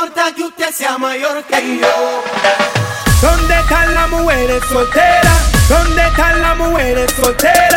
importa que usted sea mayor que yo. ¿Dónde están las mujeres solteras? ¿Dónde están las mujeres solteras?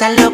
Pero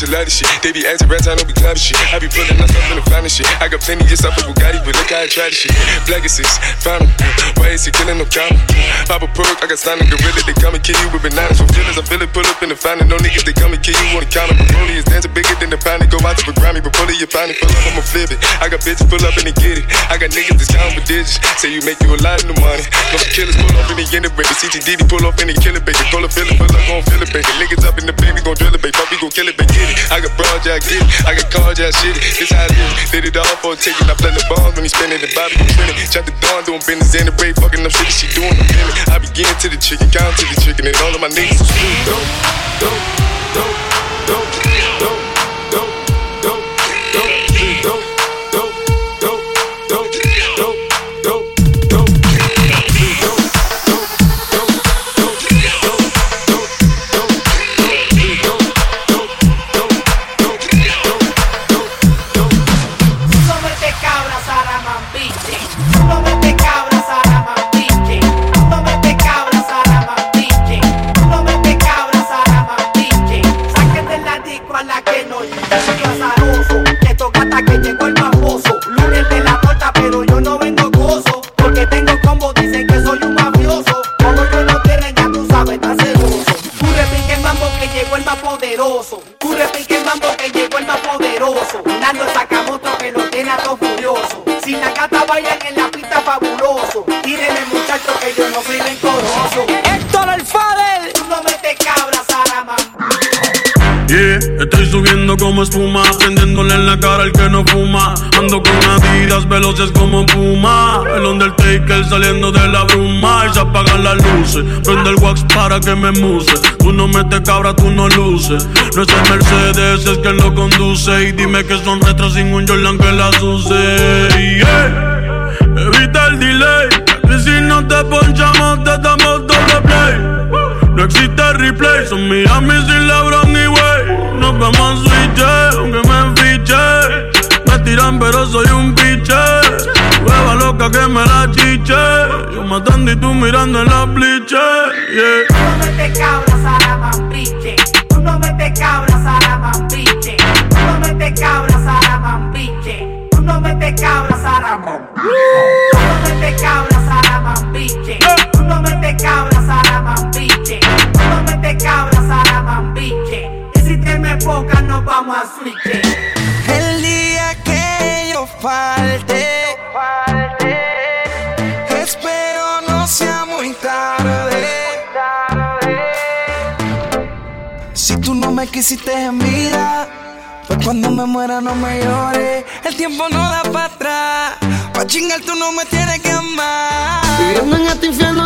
designer, whole bunch of shit. They be acting rats, don't be clapping shit. I be pulling myself in the finest shit. I got plenty of stuff with Bugatti, but look how I try this shit. Legacies, found 'em. Why is he killing no comma? Pop a perk, I got signed a gorilla, they come and kill you with bananas from feelings. I feel it, pull up in the fountain, no niggas, they come and kill you on the counter. Broly is dancing bigger than the pound, go out to the Grammy, but fully you find it, pull up, I'ma flip it. I got bitches pull up and they get it. I got niggas that's counting with digits, say you make you a lot of the money. No killers pull up in the baby. CTDD pull up and they kill it, baby. Call a feeling, pull up, gon' feel it, baby. Niggas up in the baby, gon' drill it, we gon' kill it, baby. Get it. I got broad, I get it. I got cards, yeah, I shit it. This how it is. Did it all for a ticket. I play the bombs when he spinning the body, he spinning. Chop the dawn, doing business in the break, fucking up shit she doing. I'm. I begin to the chicken, count to the chicken, and all of my niggas is screwed. Estoy subiendo como espuma, prendiéndole en la cara al que no fuma. Ando con adidas veloces como Puma. El Undertaker saliendo de la bruma y se apagan las luces. Prende el wax para que me muse. Tú no metes cabra, tú no luces. No es el Mercedes, es quien lo conduce. Y dime que son retras sin un Jordan que las use. Evita el delay. Que si no te ponchamos, te damos doble play. Existe replay, son Miami sin Lebron y wey. Nos vemos en switch, aunque me enfiche. Me tiran, pero soy un biche. Hueva loca que me la chiche. Yo matando y tú mirando en la bliche. Yeah. muera no me llores. El tiempo no da para atrás. Pa' chingar tú no me tienes que amar. Viviendo en este infierno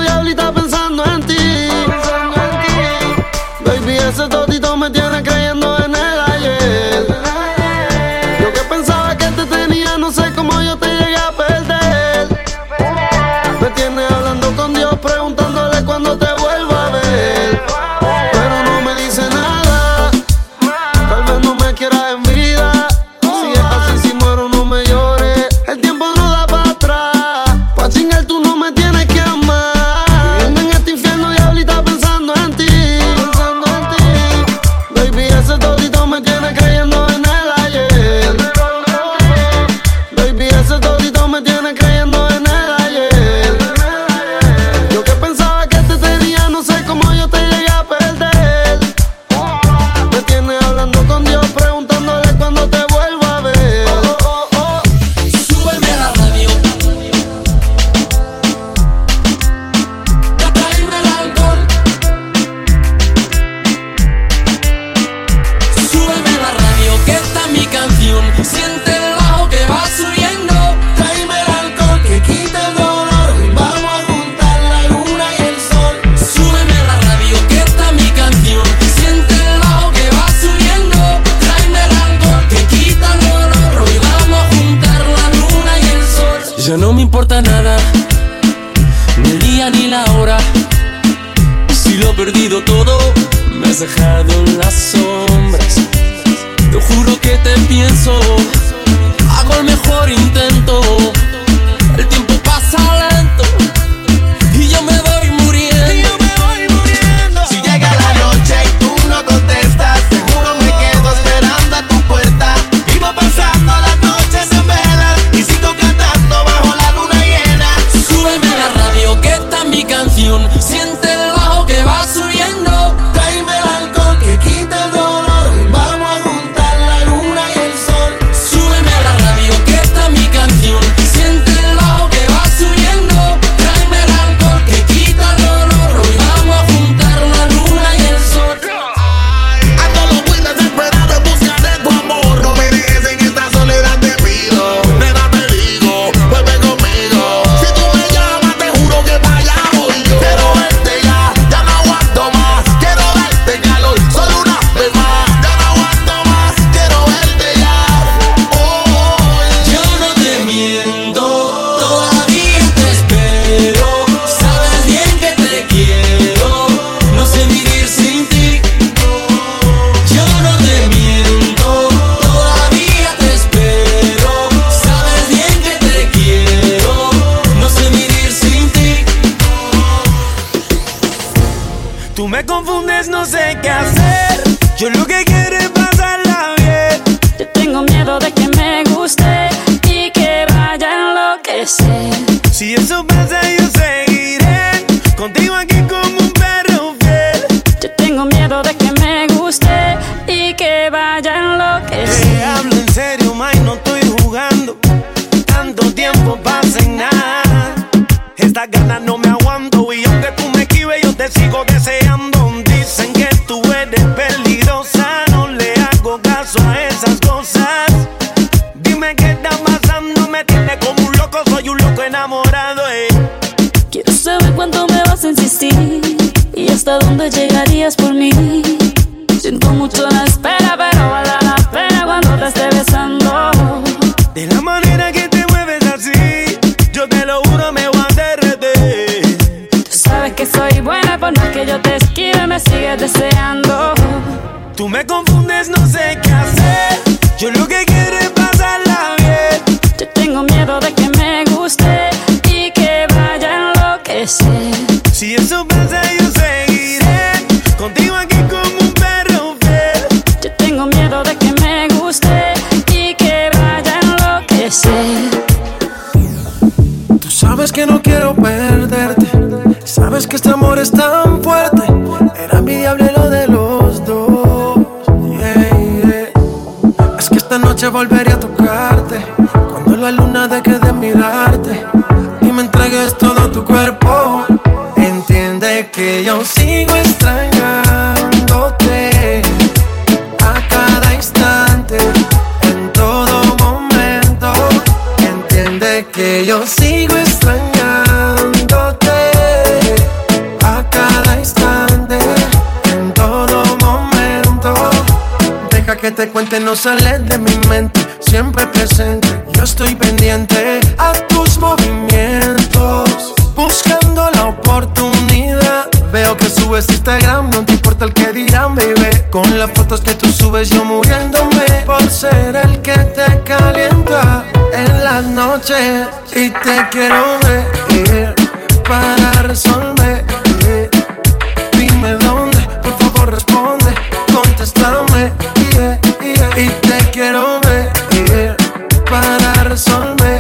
resolver.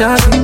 just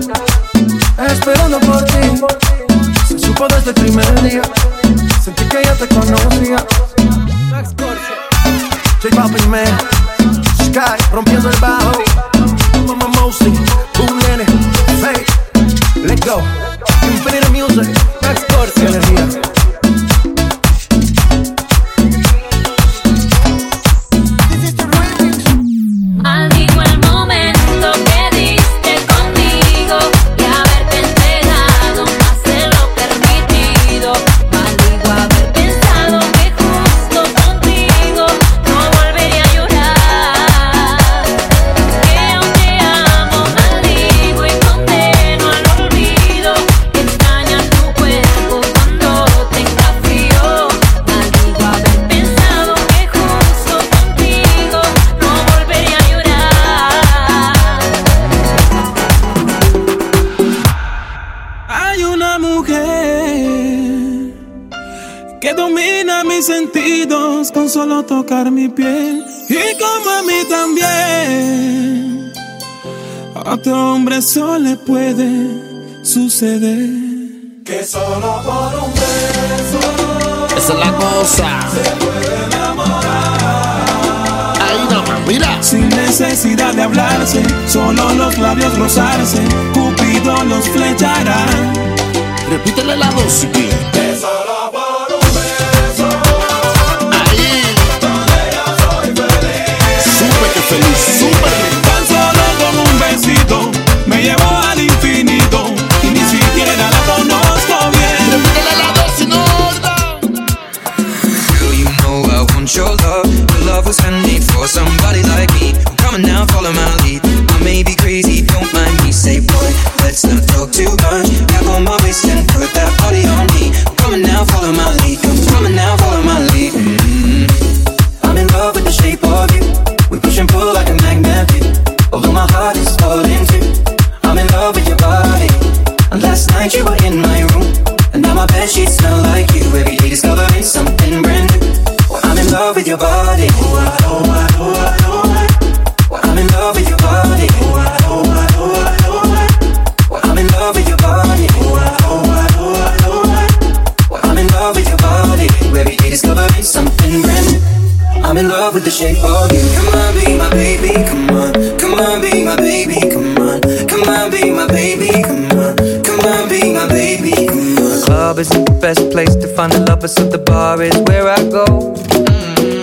shape of you. Come on, be my baby, come on. Come on, be my baby, come on. Come on, be my baby, come on. Come on, be my baby, come on. The club isn't the best place to find a lover, so the bar is where I go.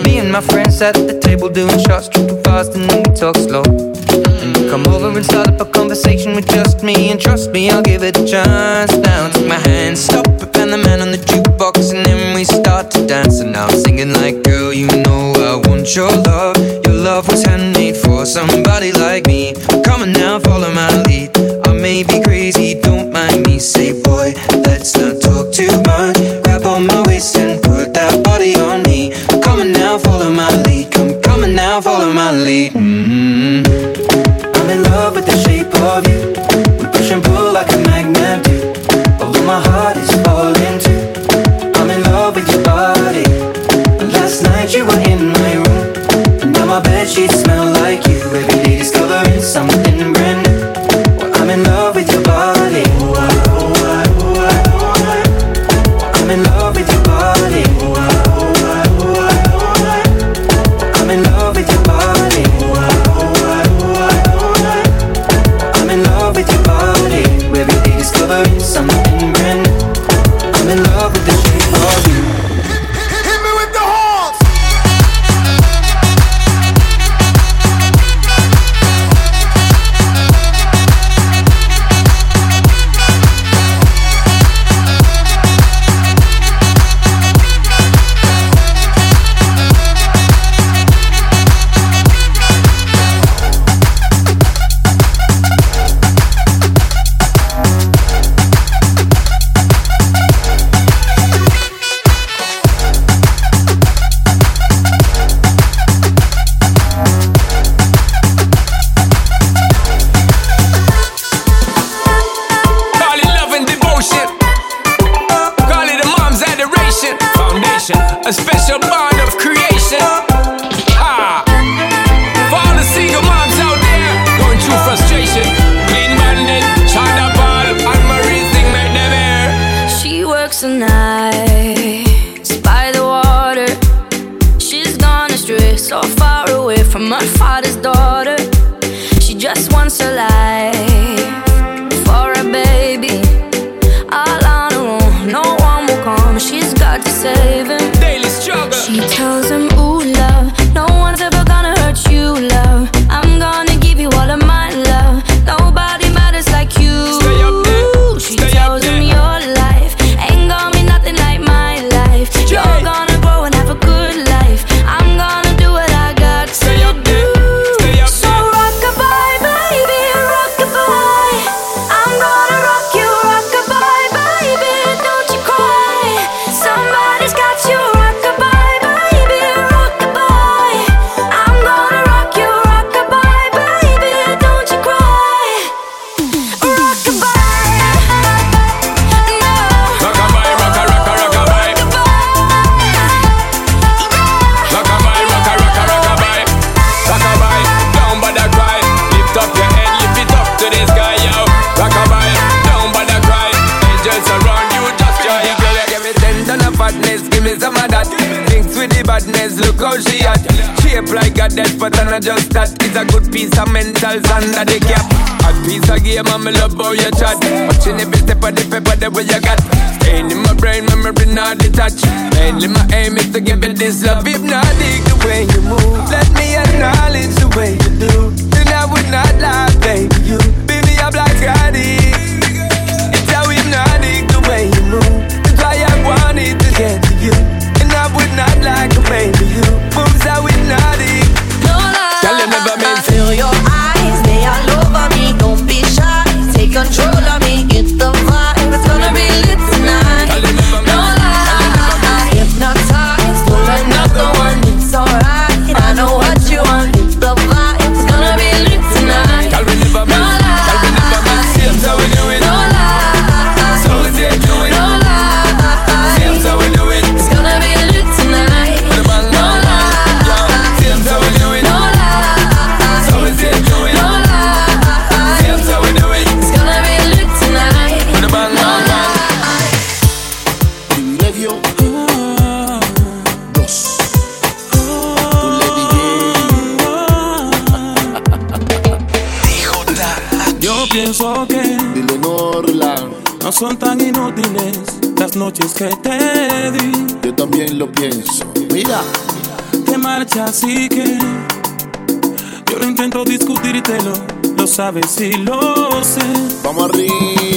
Me and my friends at the table doing shots, drinking fast, and then we talk slow. And we come over and start up a conversation with just me, and trust me, I'll give it a chance. father's daughter. She just wants a life. Así que yo no intento discutírtelo, lo sabes y lo sé. Vamos arriba.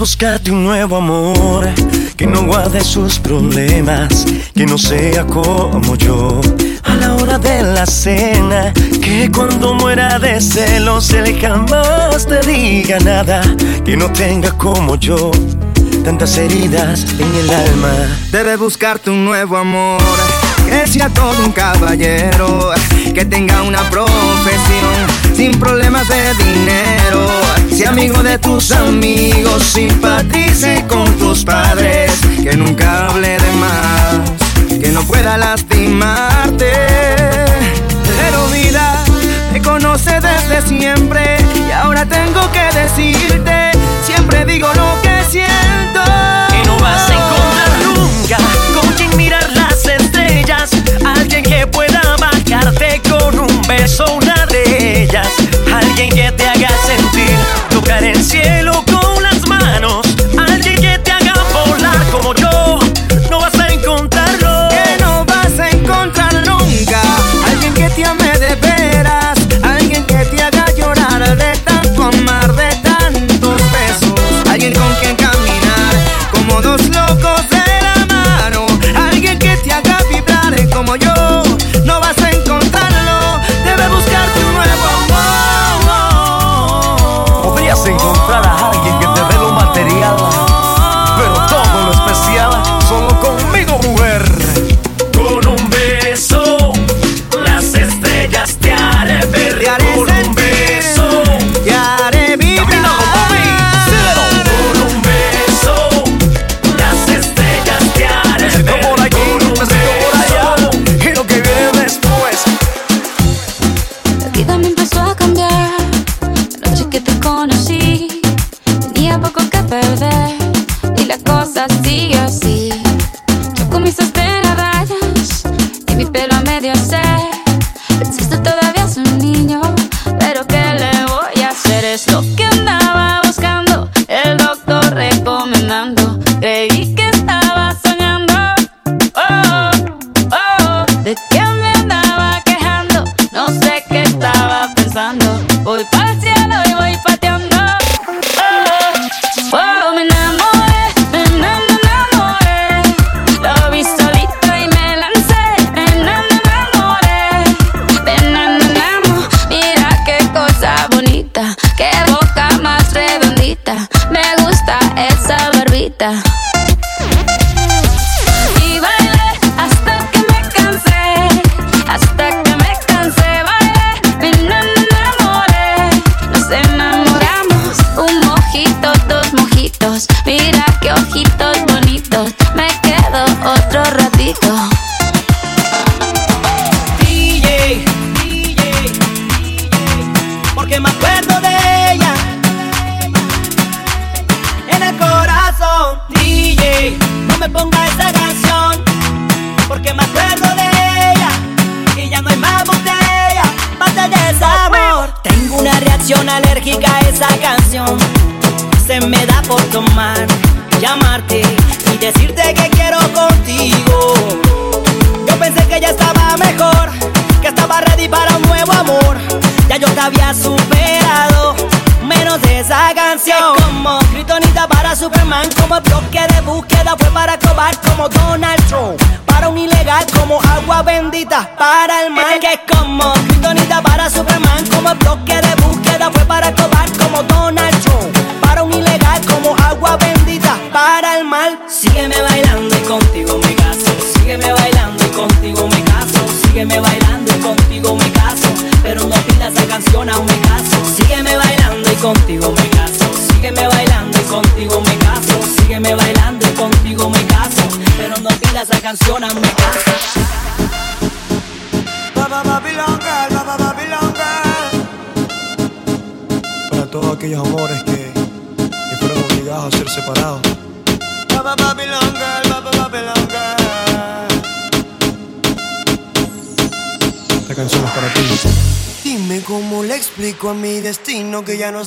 buscarte un nuevo amor que no guarde sus problemas, que no sea como yo. A la hora de la cena, que cuando muera de celos él jamás te diga nada, que no tenga como yo tantas heridas en el alma. debe buscarte un nuevo amor Merece a todo un caballero que tenga una profesión sin problemas de dinero. Si amigo de tus amigos, simpatice con tus padres, que nunca hable de más, que no pueda lastimarte. Pero vida te conoce desde siempre y ahora tengo que decirte, siempre digo lo que eso una de ellas, alguien que te haga sentir tu carencia.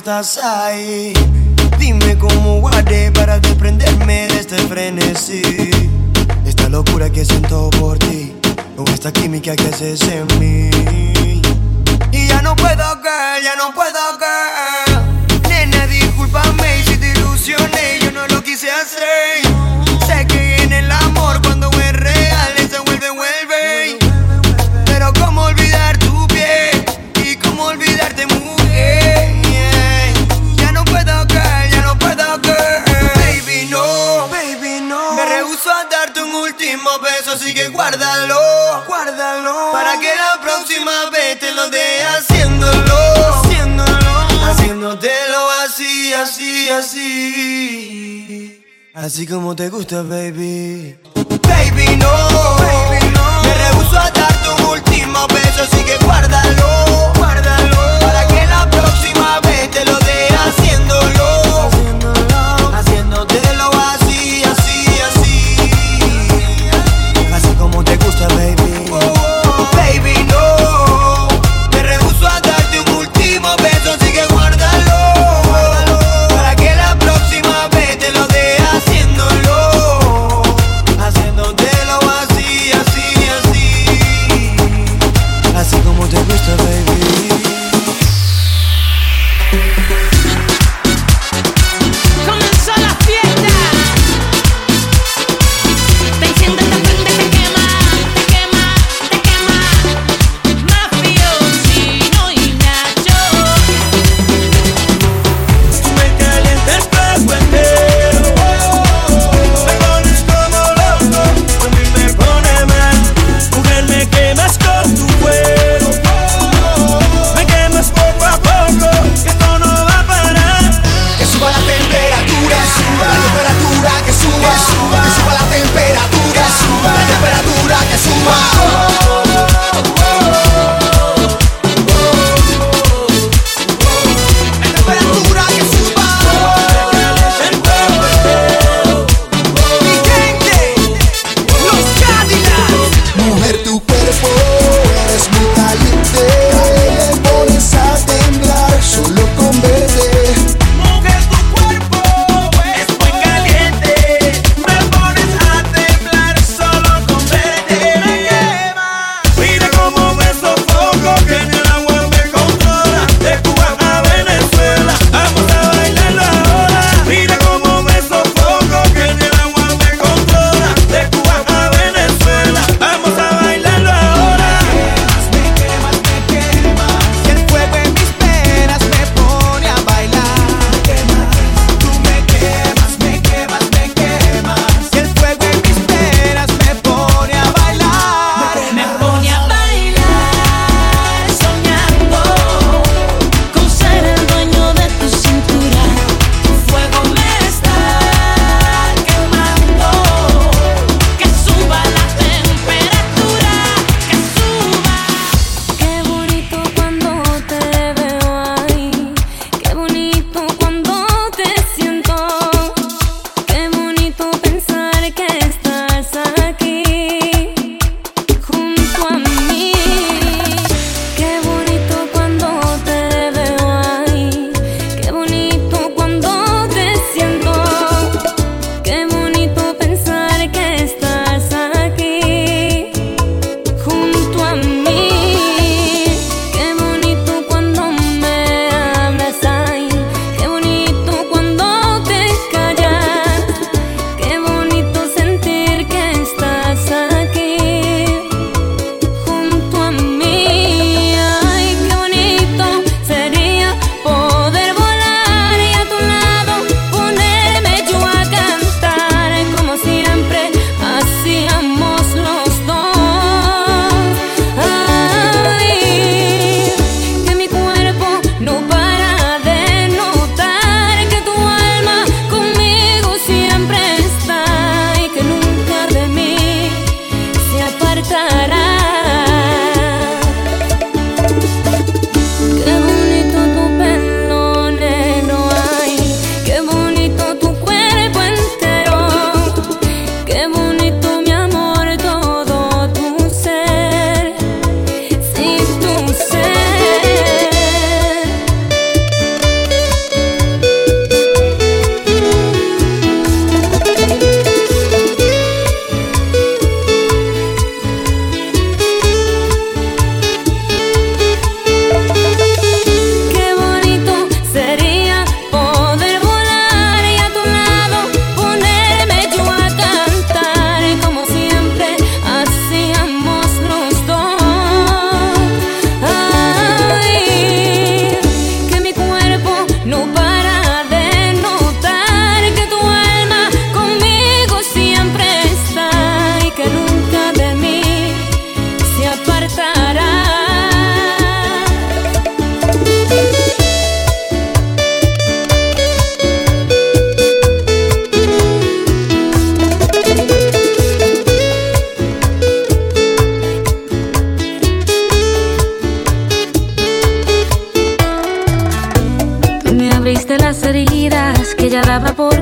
estás ahí. Dime cómo guardé para desprenderme de este frenesí. Esta locura que siento por ti, con esta química que haces en mí. Y ya no puedo, girl, ya no puedo Así como te gusta, baby. Baby, no. Baby, no. Me rehuso a dar tu último beso, así que guárdalo.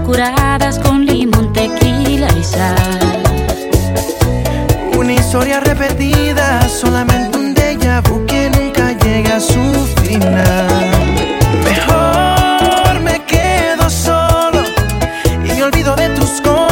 Curadas con limón, tequila y sal. Una historia repetida, solamente un déjà que nunca llega a su final. Mejor me quedo solo y me olvido de tus cosas,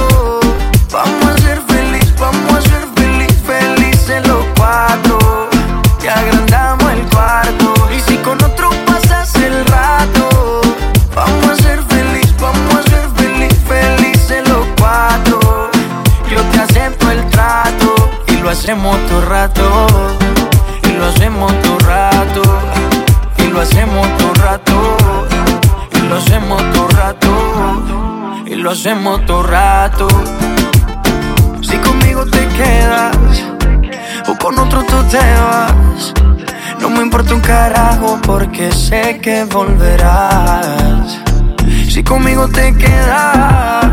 hacemos todo rato. Y lo hacemos todo rato. Y lo hacemos todo rato. Y lo hacemos todo rato. Y lo hacemos todo rato. Si conmigo te quedas o con otro tú te vas. No me importa un carajo porque sé que volverás. Si conmigo te quedas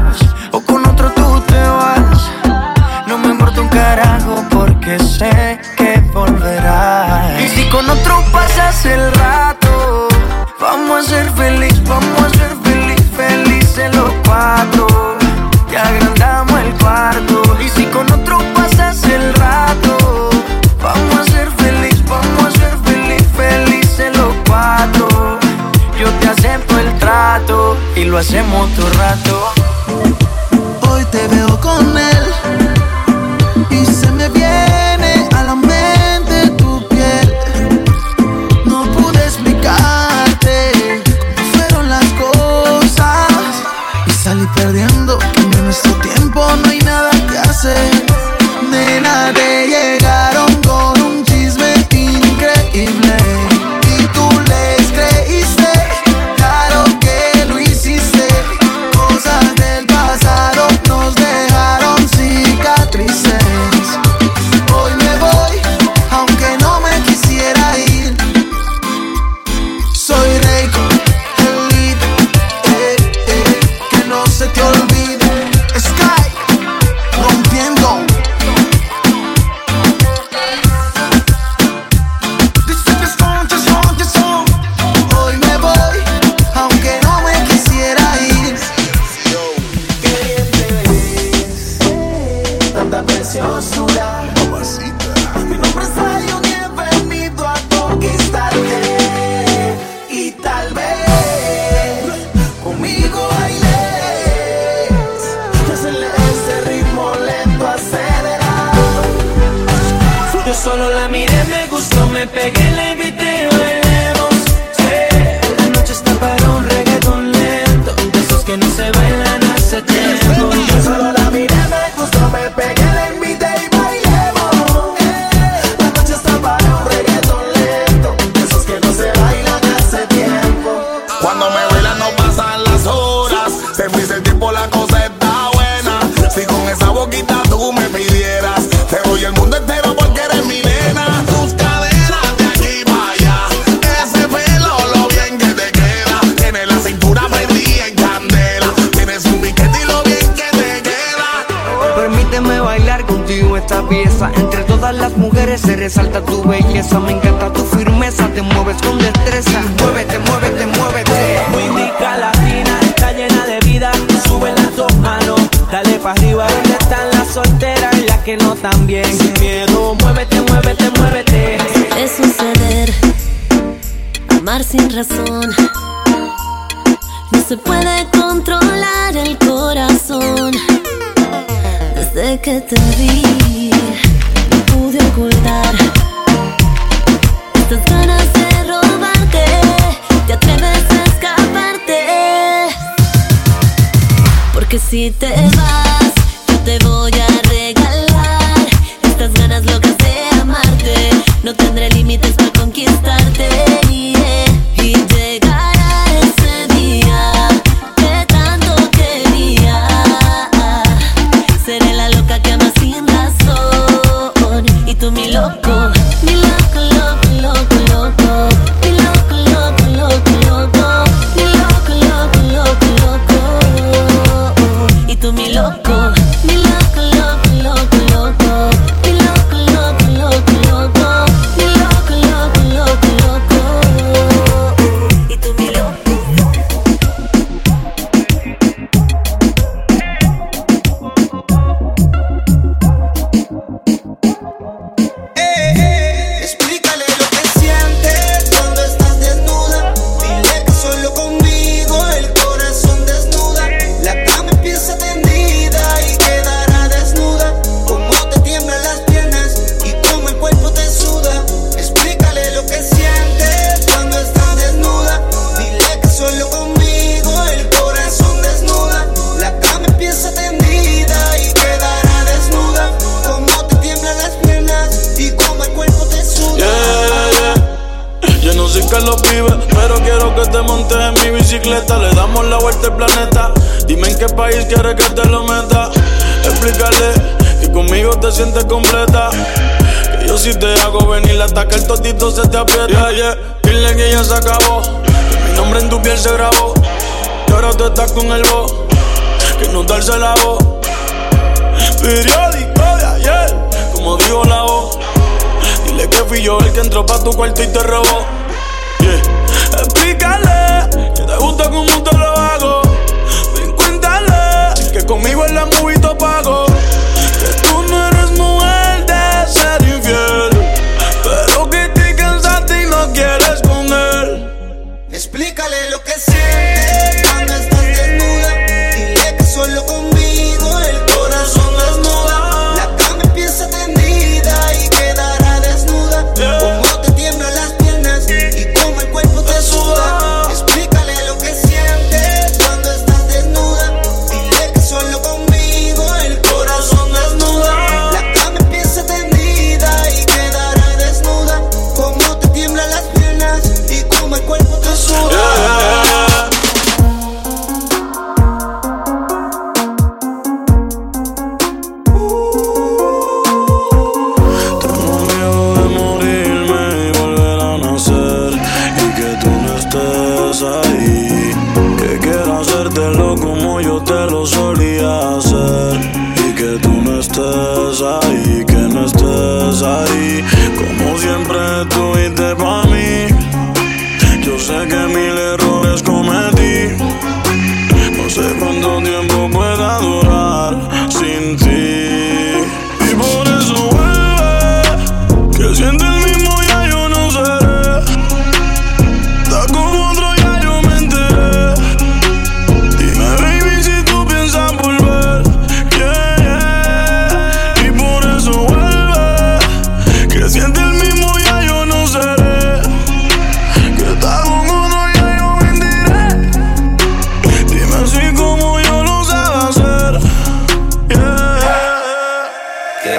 sé que volverás. Y si con otro pasas el rato, vamos a ser feliz, vamos a ser feliz, felices los cuatro. Y agrandamos el cuarto. Y si con otro pasas el rato, vamos a ser feliz, vamos a ser feliz, felices los cuatro. Yo te acepto el trato y lo hacemos todo rato.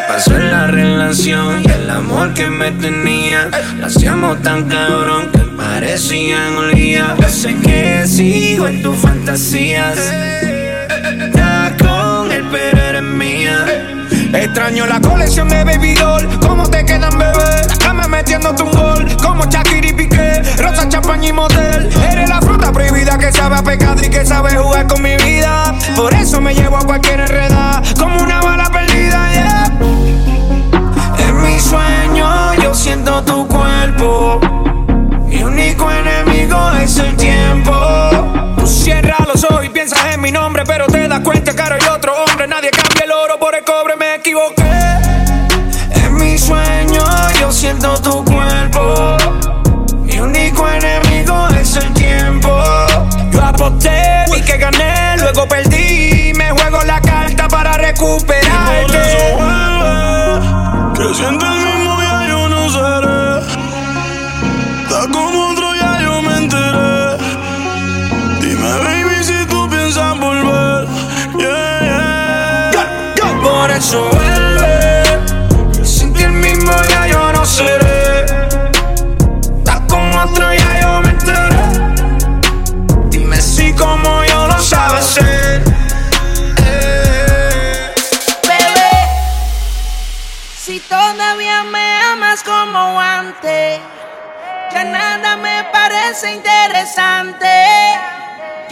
Pasó en la relación y el amor que me tenía. Lo hacíamos tan cabrón que parecían día. Yo sé que sigo en tus fantasías. Estás con él, pero eres mía. Extraño la colección de Baby Doll. ¿Cómo te quedan, bebé? Cama metiéndote un gol. Como Shakira y Piqué. Rosa, champaña y motel. Eres la fruta prohibida que sabe a pecado y que sabe jugar con mi vida. Por eso me llevo a cualquier enreda. Como una bala perdida, yeah. En mi sueño yo siento tu cuerpo. Mi único enemigo es el tiempo. Tú cierras los ojos y piensas en mi nombre, pero te das cuenta que hay otro hombre. Nadie tu cuerpo. Mi único enemigo es el tiempo. Yo aposté y que gané, luego perdí.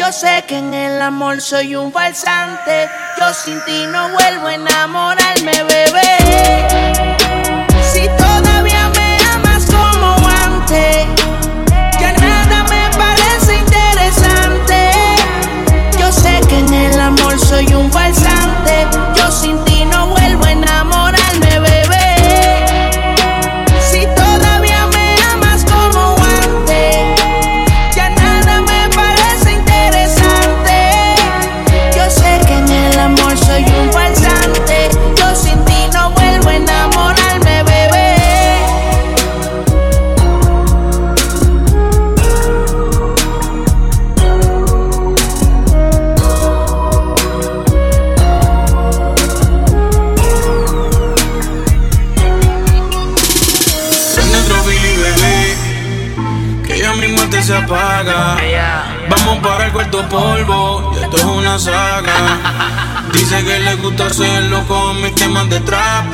Yo sé que en el amor soy un falsante. Yo sin ti no vuelvo a enamorarme, bebé. Si todavía me amas como antes, ya nada me parece interesante. Yo sé que en el amor soy un falsante. Yo sin ti polvo. Y esto es una saga. Dice que le gusta hacerlo con mis temas de trap.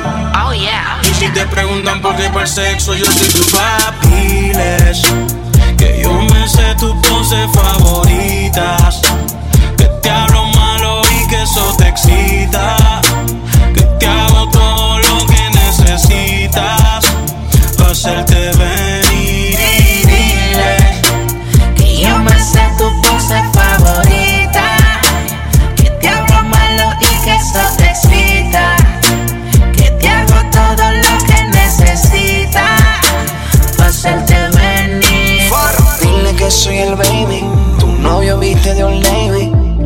Oh yeah. Y si te preguntan por qué para el sexo, yo soy tu papiles. Que yo me sé tus poses favoritas. Que te hablo malo y que eso te excita. Que te hago todo lo que necesitas. Hacerte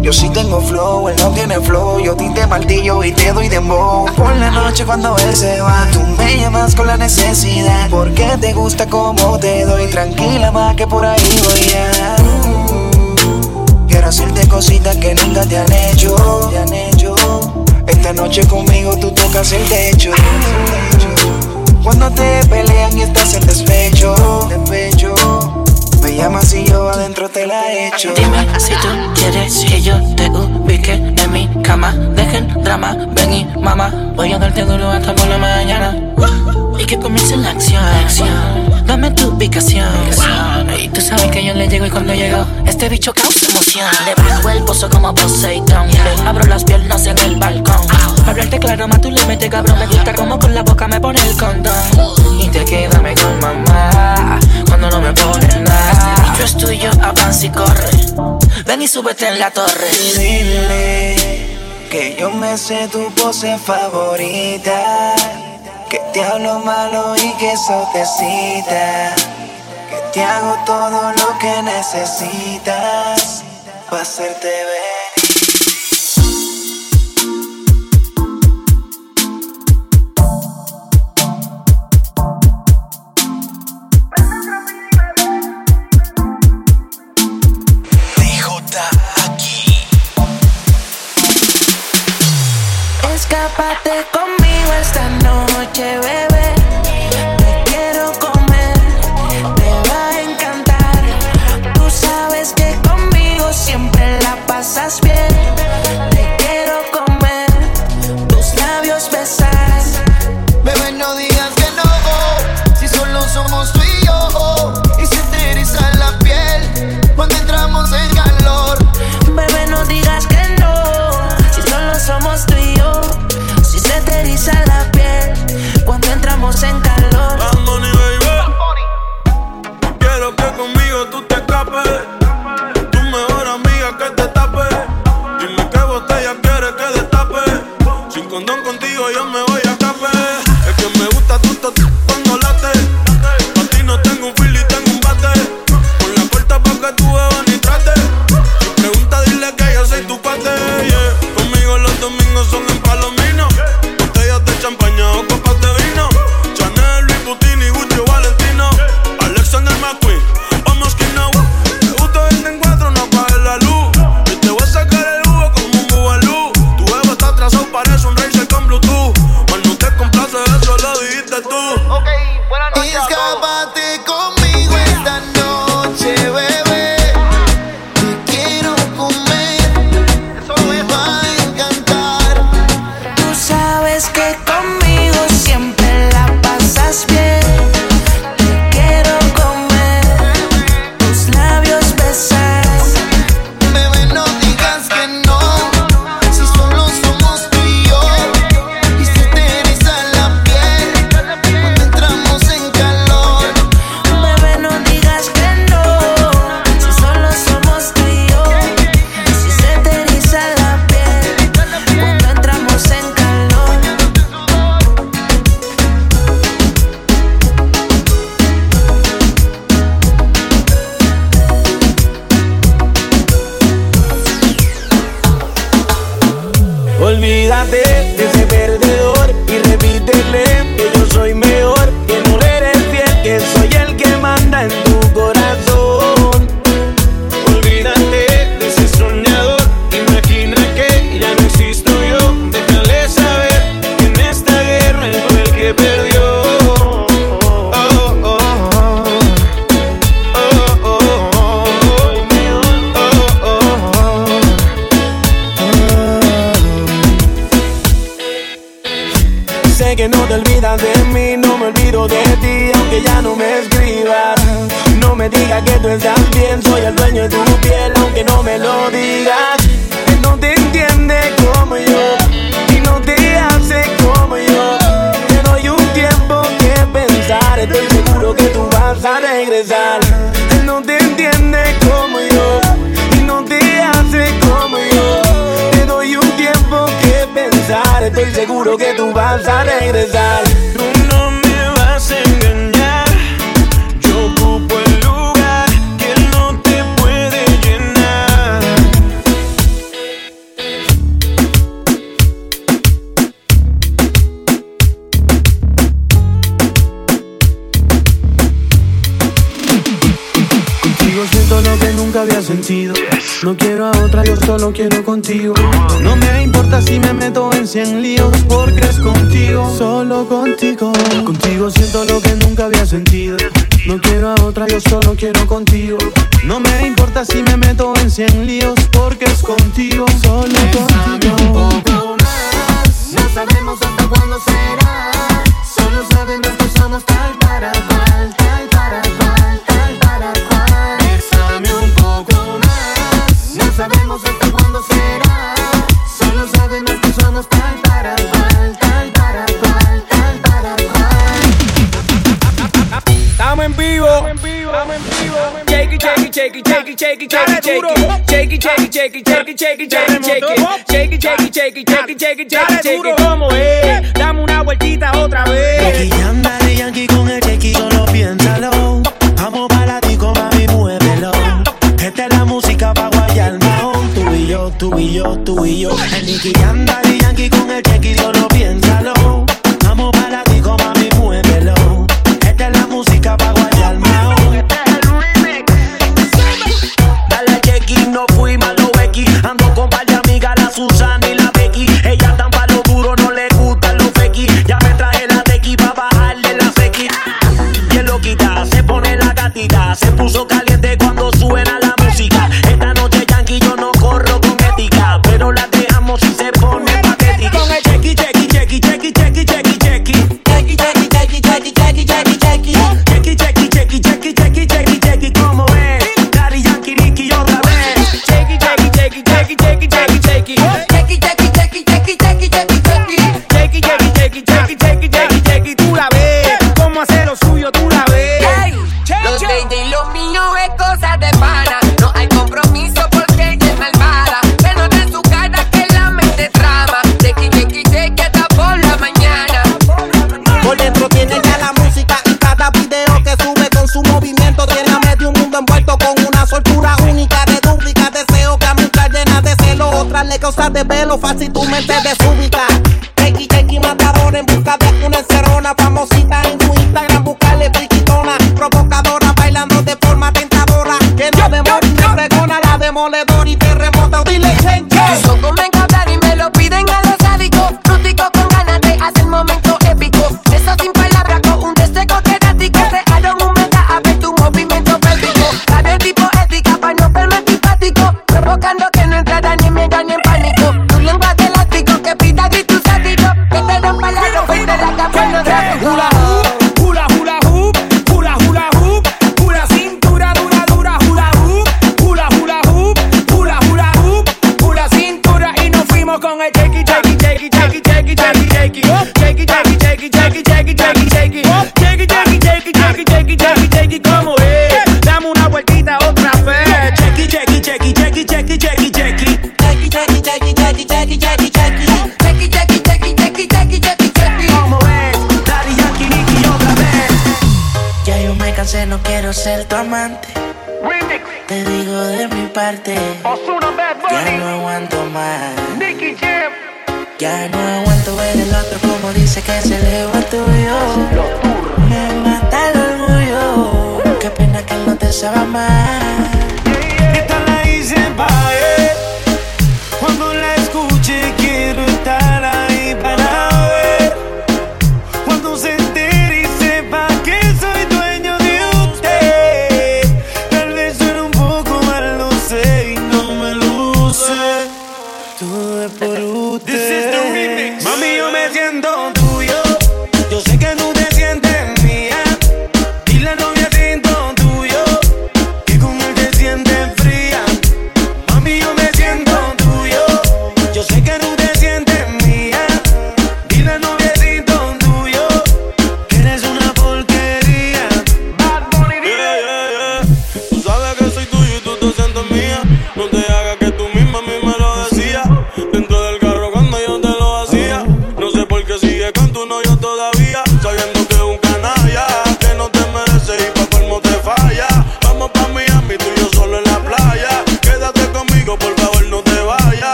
Yo sí tengo flow, él no tiene flow. Yo tinte martillo y te doy dembow. Por la noche cuando él se va, tú me llamas con la necesidad. Porque te gusta como te doy. Tranquila más que por ahí voy ya. Quiero hacerte cositas que nunca te han hecho. Te han hecho. Esta noche conmigo tú tocas el techo. Cuando te pelean y estás en despecho, despecho. Llamas y yo adentro te la echo. Dime si tú quieres que yo te ubique en mi cama. Dejen drama, ven y mamá. Voy a darte duro hasta por la mañana. Y que comience la acción. Dame tu ubicación. Y tú sabes que yo le llego y cuando llego, este bicho causa emoción. Le bajo el pozo como Poseidon. Le abro las piernas en el balcón. Hablarte claro, más tú le metes cabrón. Me gusta como con la boca me pone el condón. Y te quédame con mamá. Cuando no me pones nada. Bicho es tuyo, avanza y corre. Ven y súbete en la torre. Dile que yo me sé tu pose favorita. Que te hablo malo y que eso te excita. Que te hago todo lo que necesitas. Pa' hacerte ver. Escápate conmigo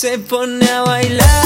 se pone a bailar,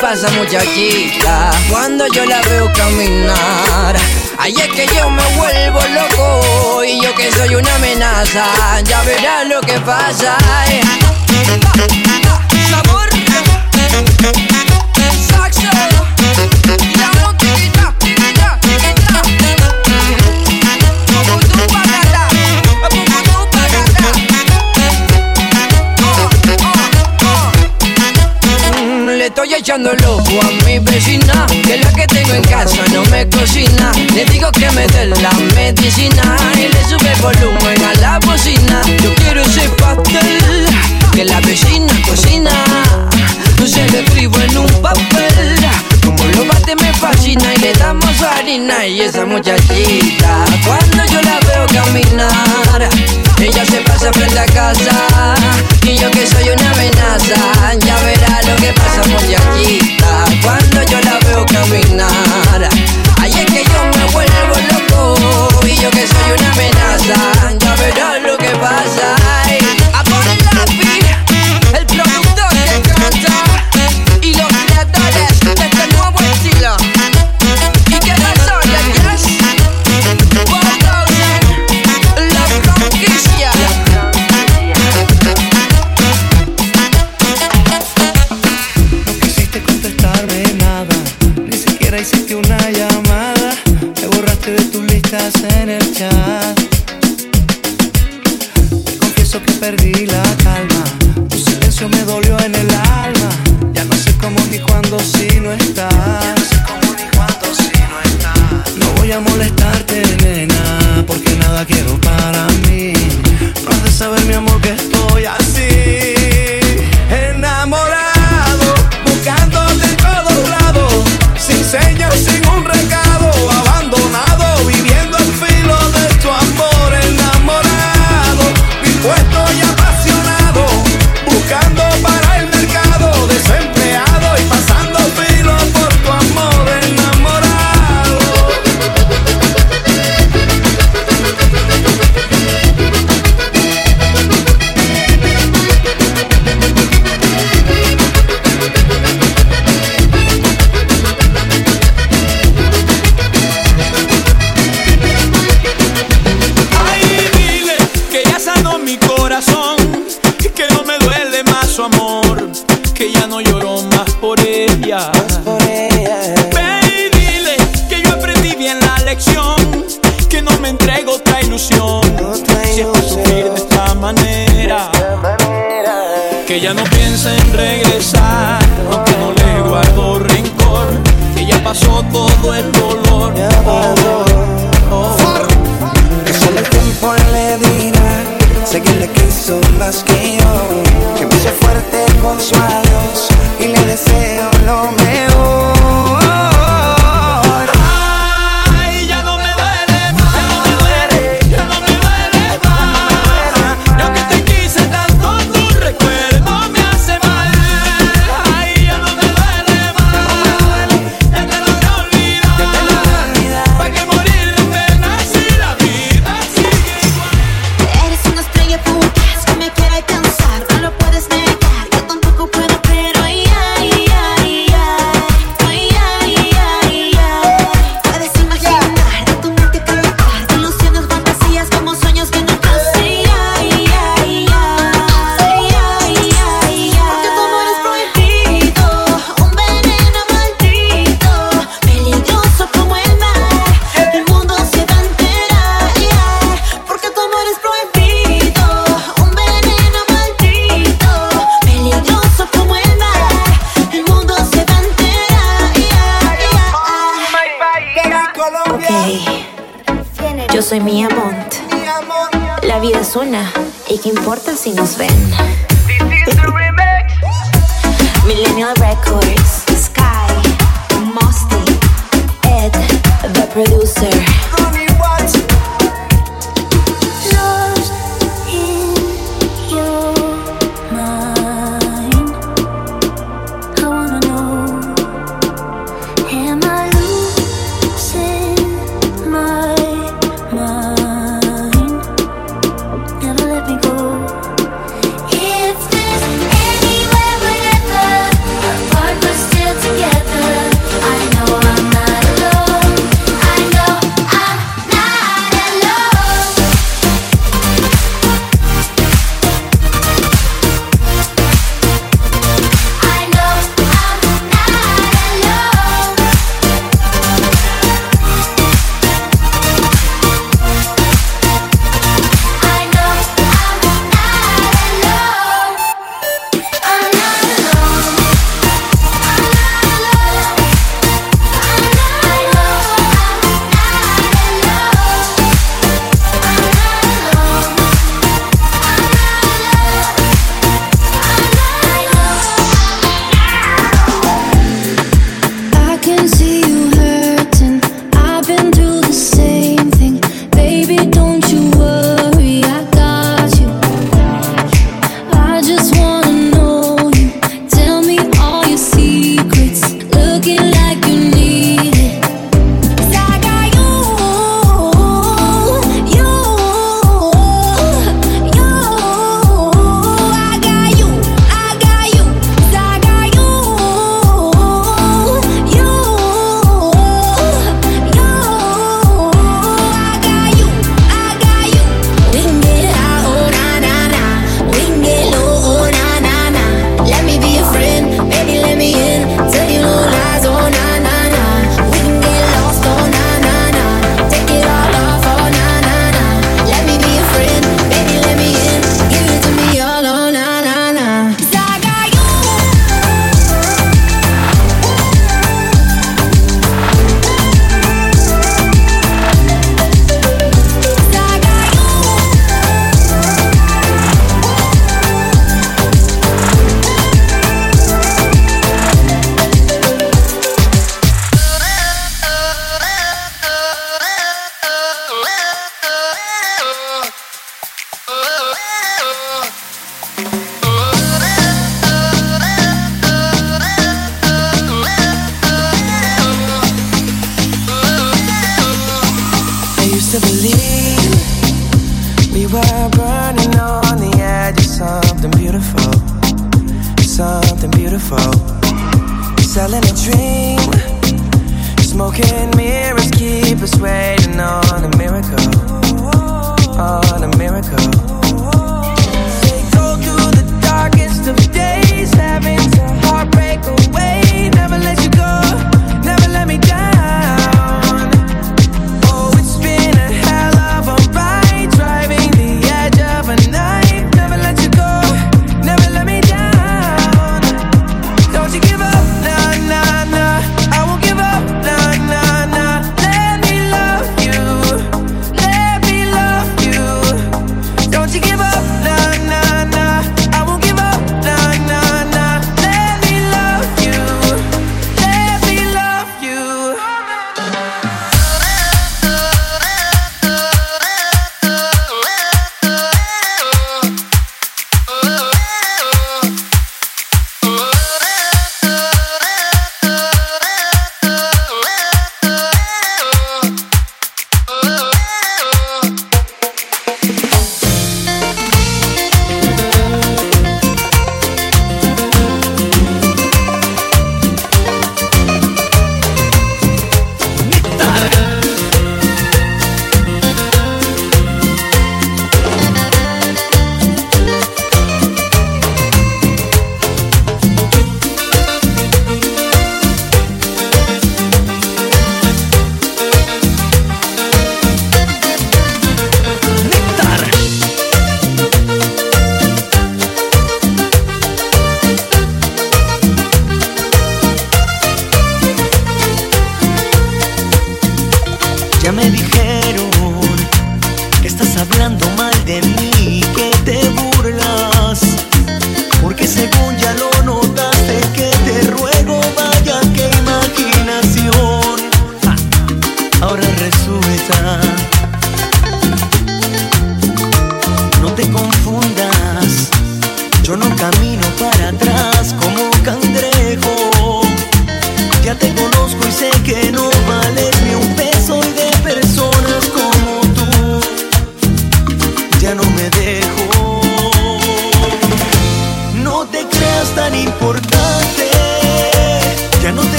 pasa muchachita cuando yo la veo caminar? Ay, es que yo me vuelvo loco y yo que soy una amenaza, ya verás lo que pasa. loco a mi vecina, que la que tengo en casa no me cocina. Le digo que me dé la medicina y le sube volumen a la bocina. Yo quiero ese pastel que la vecina cocina. No se lo escribo en un papel, como lo bate me fascina y le damos harina y esa muchachita.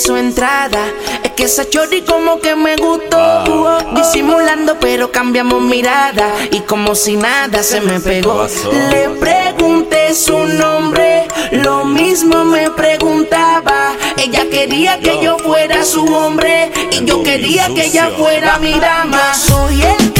su entrada. Es que esa chori como que me gustó. Uh, oh, disimulando, pero cambiamos mirada. Y como si nada se me pegó. Le pregunté su nombre. Lo mismo me preguntaba. Ella quería que yo fuera su hombre. Y yo quería que ella fuera mi dama. Soy el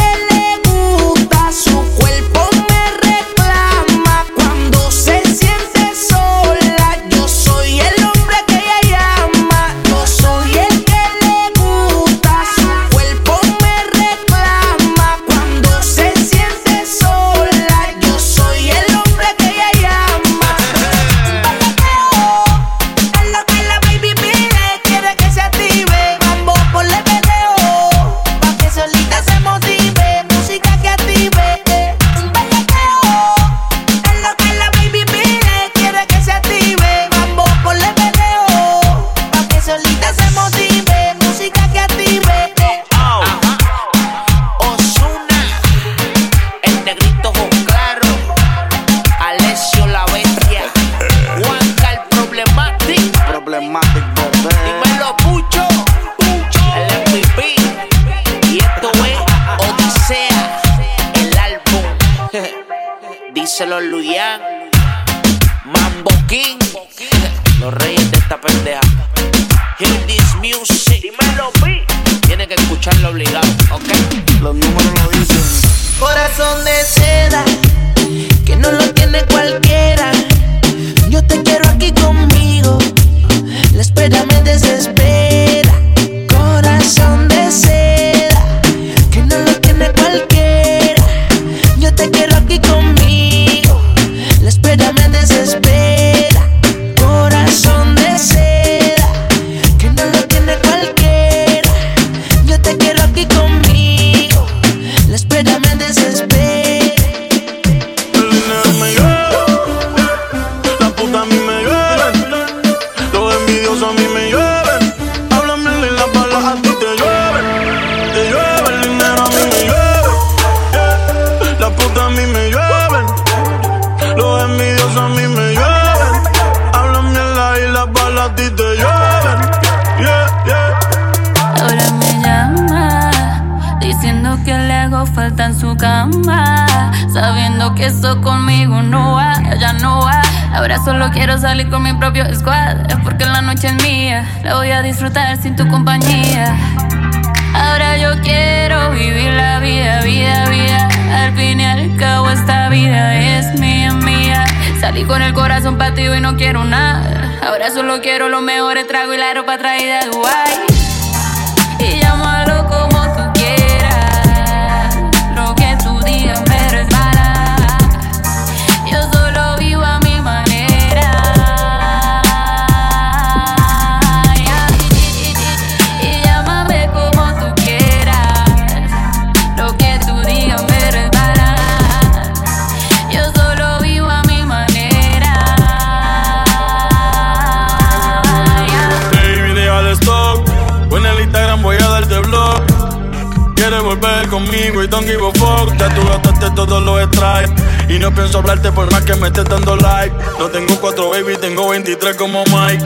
como Mike.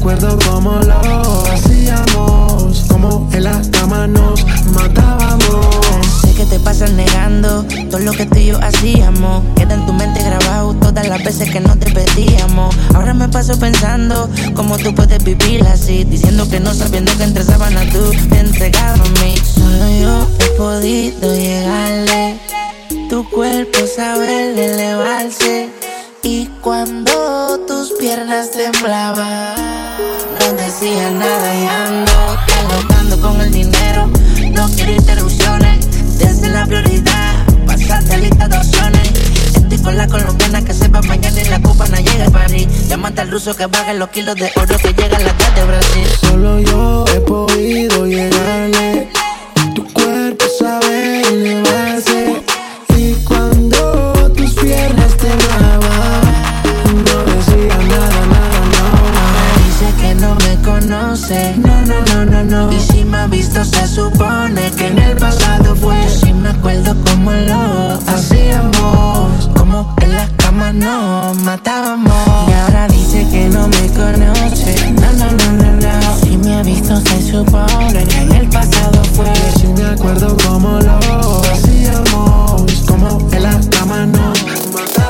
Acuerdo como lo hacíamos. Como en la cama nos matábamos. Sé que te pasas negando todo lo que tú y yo hacíamos. Queda en tu mente grabado todas las veces que no te pedíamos. Ahora me paso pensando cómo tú puedes vivir así. Diciendo que no sabiendo que entre sábanas tú te entregabas a mí. Solo yo he podido llegarle. Tu cuerpo sabe elevarse. Y cuando tus piernas temblaban, no decía nada y ando con el dinero. No quiero interrupciones, desde la prioridad, pasarte a lista de opciones. Estoy con la colombiana que sepa mañana y la cubana llega a París. Llámate al ruso que baje los kilos de oro que llega a la tarde de Brasil. Solo yo he podido llegarle. Tu cuerpo sabe. No, no, no, no, no. Y si me ha visto, se supone que en el pasado fue. Yo sí me acuerdo como lo hacíamos. Como en la cama nos matábamos. Y ahora dice que no me conoce. No, no, no, no, no. Si me ha visto, se supone que en el pasado fue. Si me acuerdo como lo hacíamos. Como en la cama nos matábamos.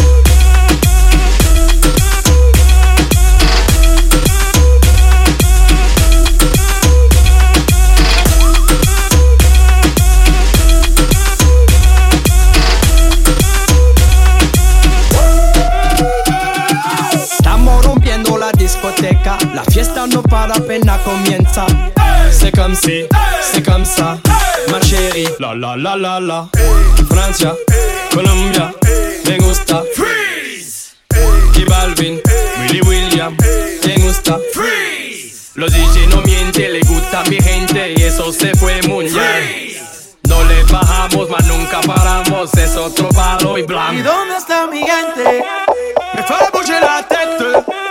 La fiesta no para apenas comienza. C'est comme si, c'est comme ça, ma chérie. La la la la la. Francia, Colombia, me gusta. Freeze. Y Balvin, Willy William, me gusta. Freeze. Los DJ no mienten, le gusta a mi gente y eso se fue muy bien. No le bajamos, mas nunca paramos, es otro palo y blanco. ¿Y dónde está mi gente? Me fue bouger la tête.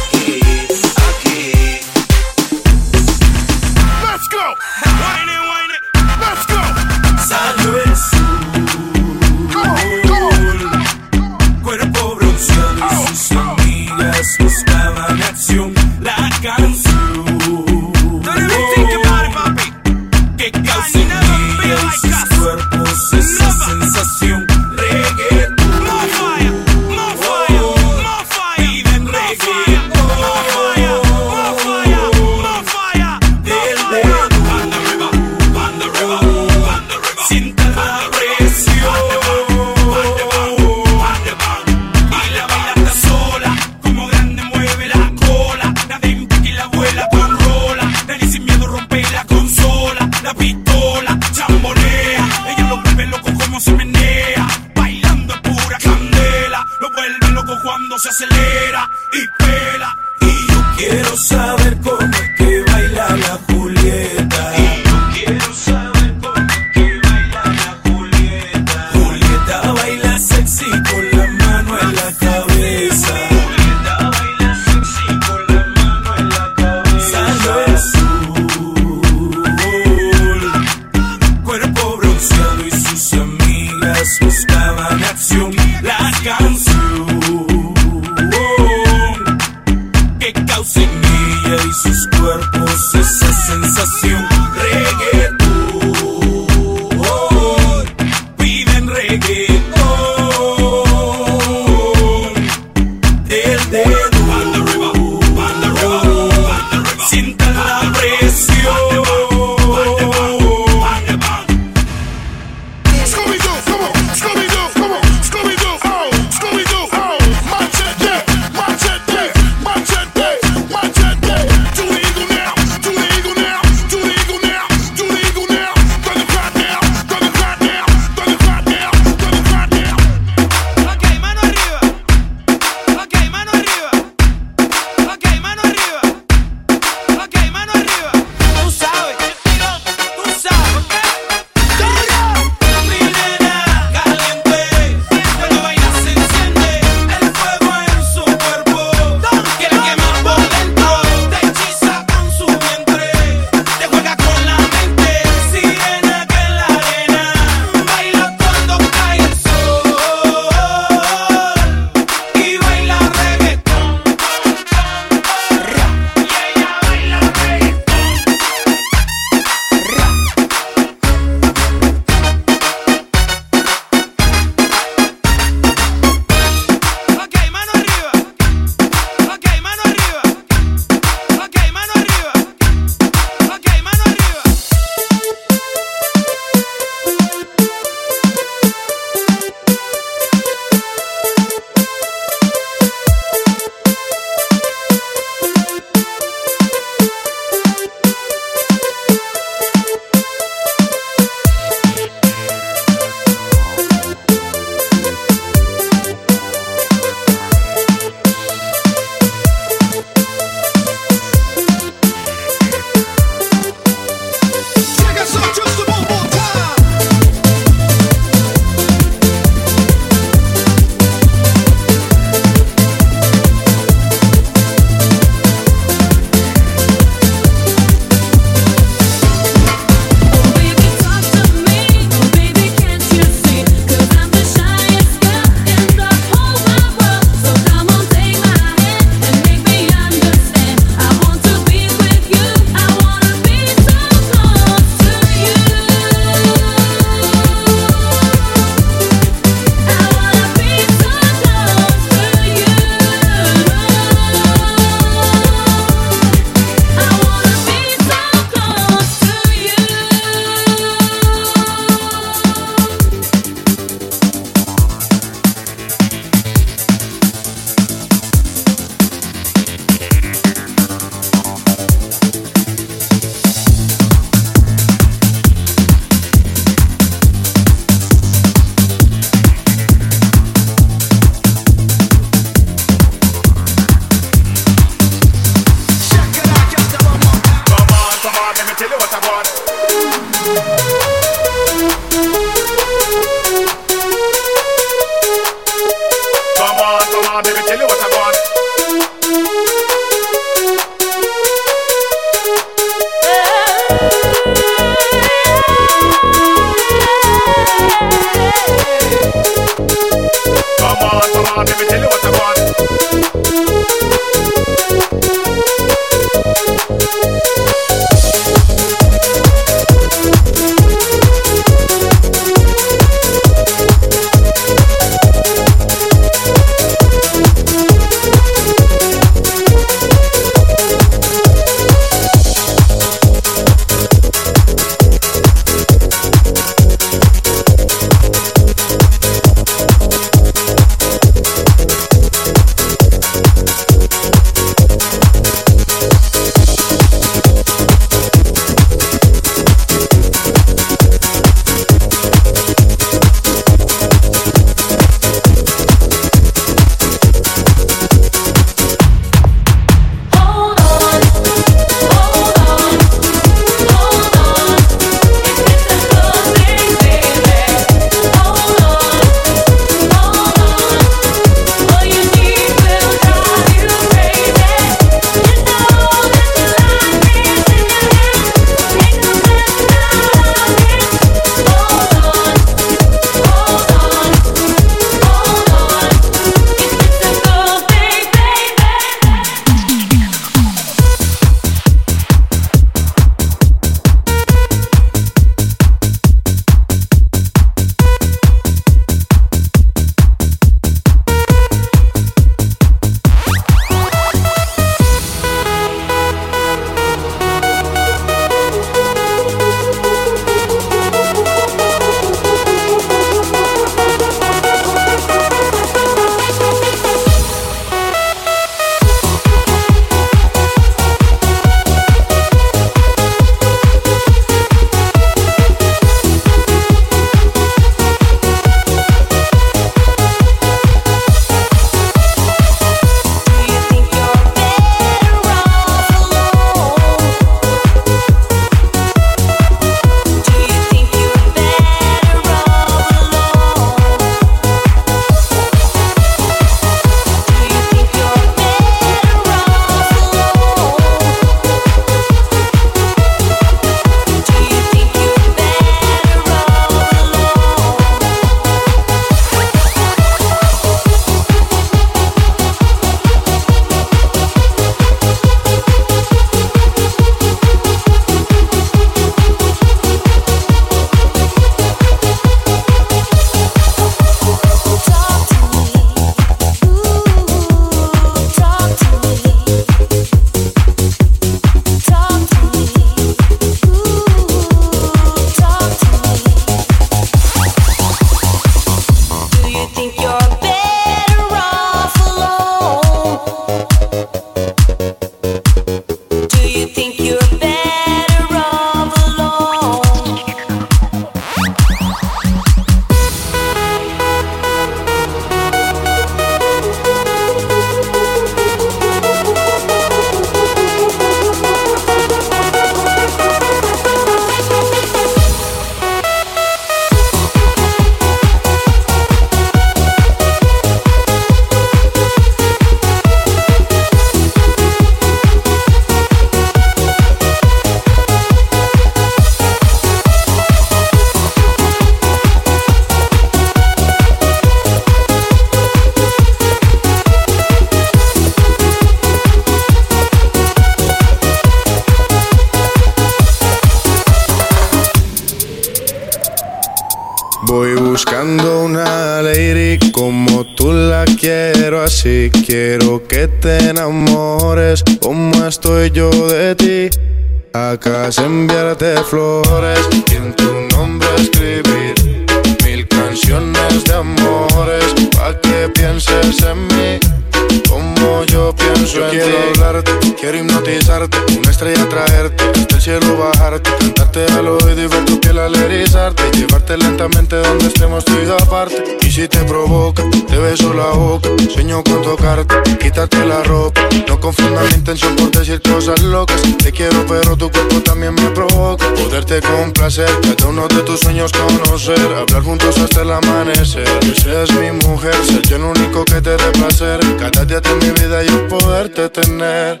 Uno de tus sueños conocer, hablar juntos hasta el amanecer. Que seas mi mujer, ser yo el único que te dé placer. Cada día de mi vida yo poderte tener.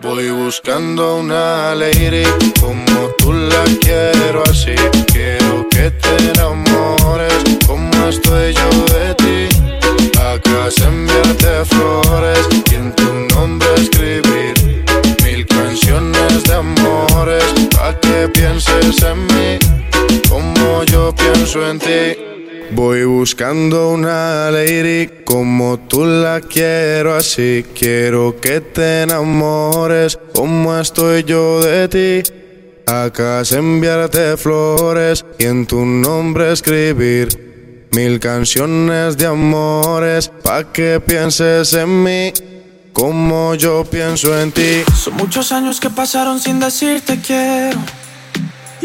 Voy buscando una lady como tú la quiero así. Quiero que te enamores como estoy yo de ti. Acá se enviarte flores y en tu nombre escribir mil canciones de amores. Pa' que pienses en mí como yo pienso en ti. Voy buscando una lady como tú la quiero así. Quiero que te enamores como estoy yo de ti. Acá se enviarte flores y en tu nombre escribir mil canciones de amores pa' que pienses en mí como yo pienso en ti. Son muchos años que pasaron sin decirte quiero.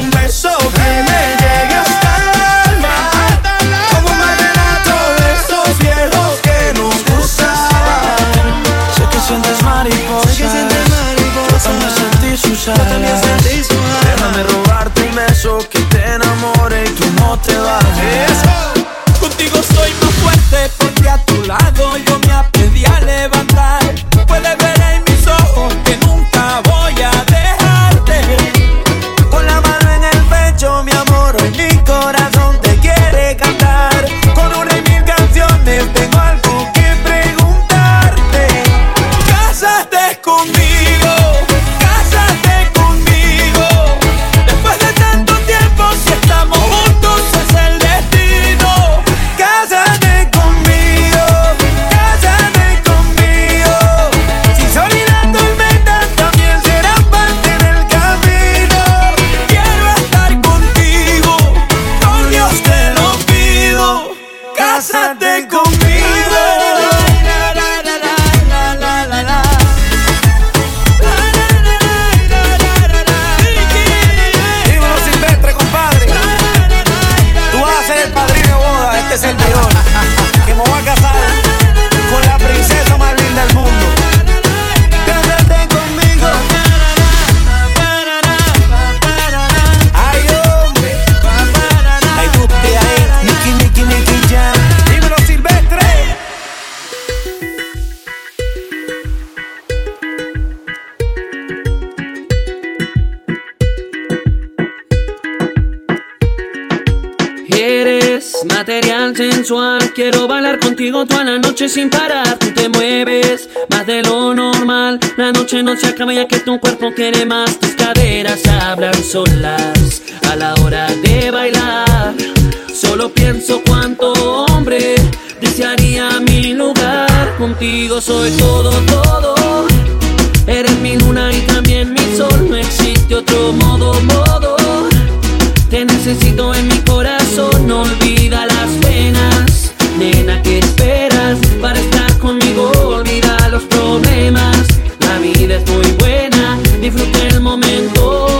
Un beso Que me llegue hasta el alma. Como un vallenato de esos viejos que nos gustaban. Sé que sientes mariposas. Yo también sentí sus alas. Déjame robarte un beso que te enamore y tú no te vayas. Contigo soy más fuerte porque a tu lado yo me quiero bailar contigo toda la noche sin parar. Tú te mueves más de lo normal. La noche no se acaba ya que tu cuerpo quiere más. Tus caderas hablan solas a la hora de bailar. Solo pienso cuánto hombre desearía mi lugar. Contigo soy todo, todo. Eres mi luna y también mi sol. No existe otro modo, modo. Te necesito en mi corazón, no olvida las penas. Nena, ¿qué esperas para estar conmigo? Olvida los problemas. La vida es muy buena, disfruta el momento.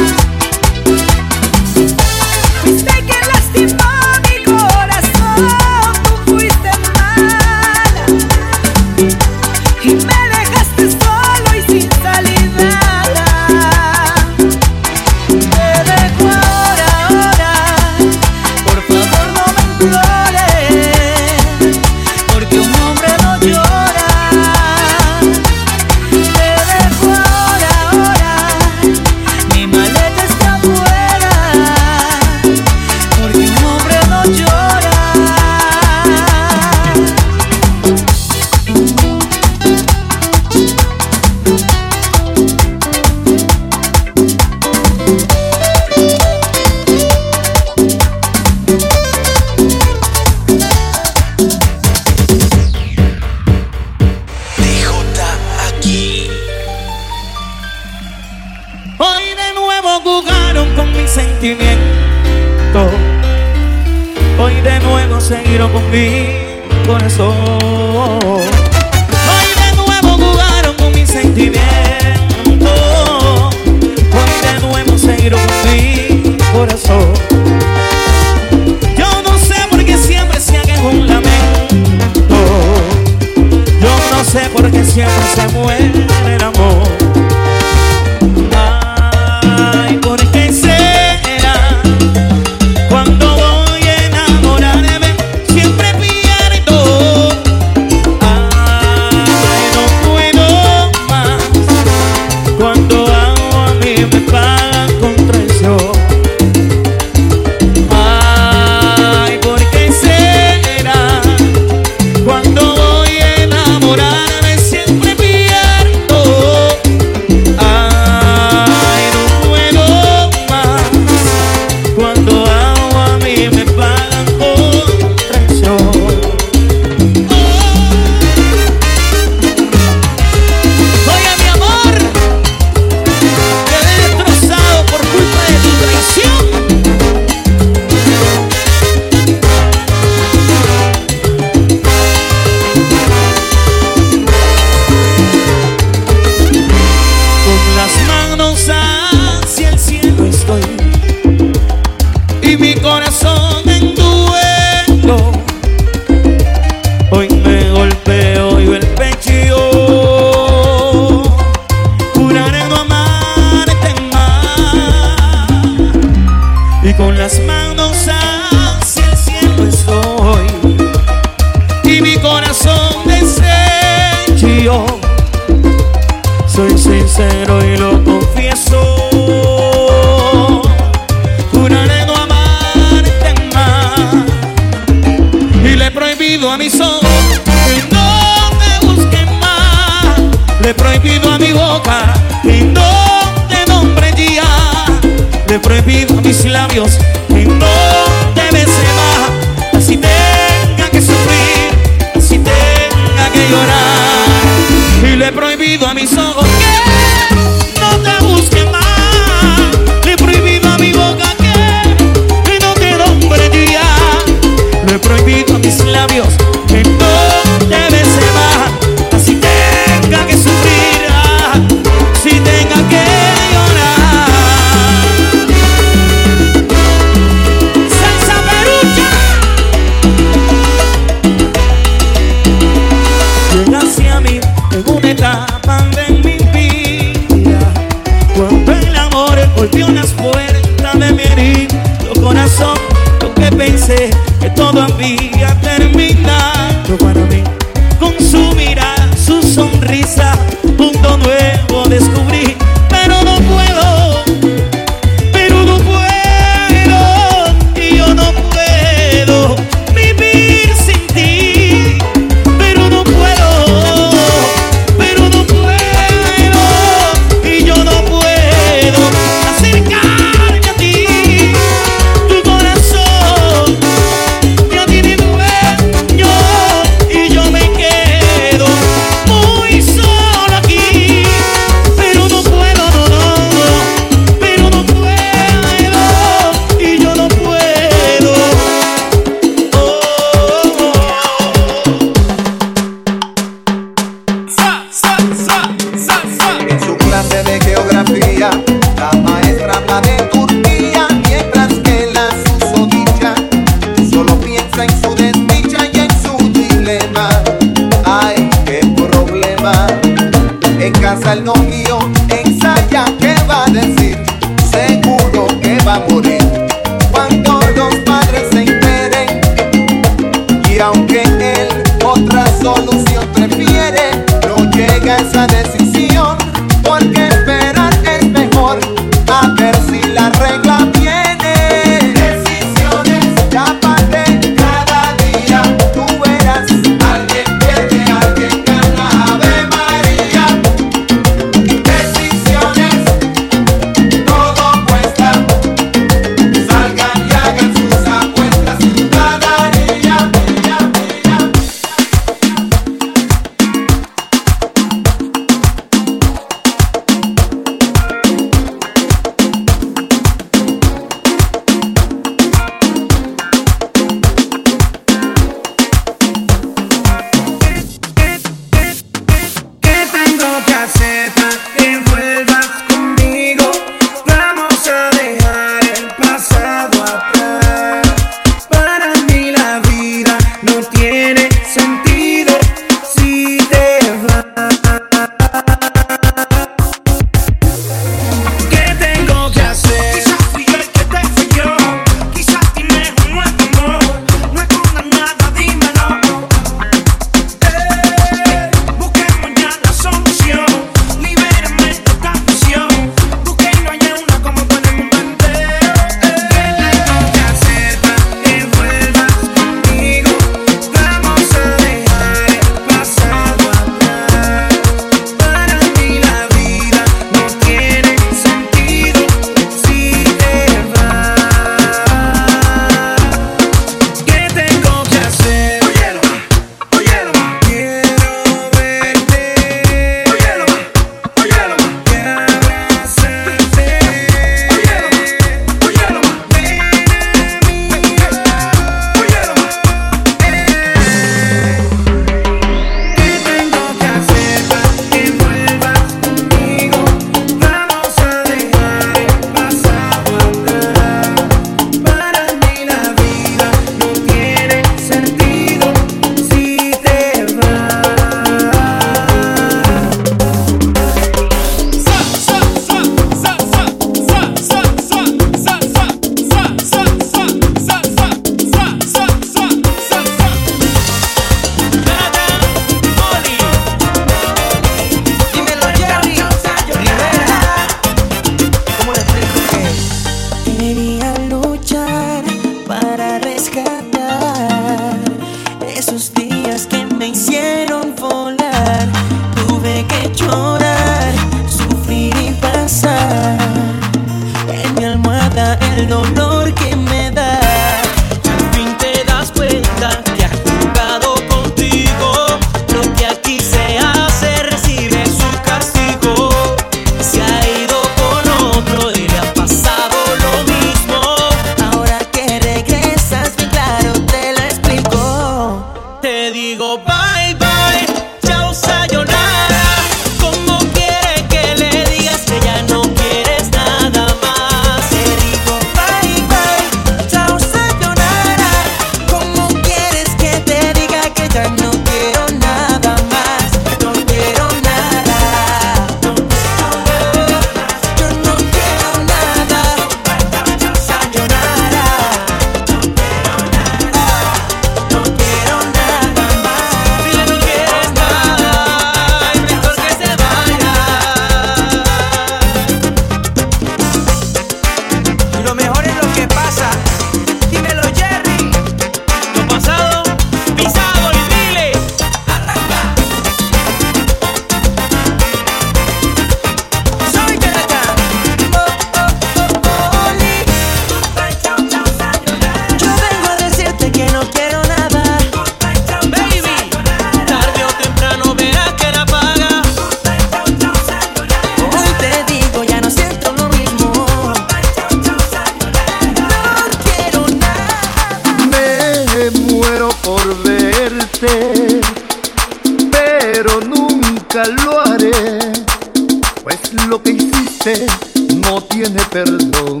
tiene perdón.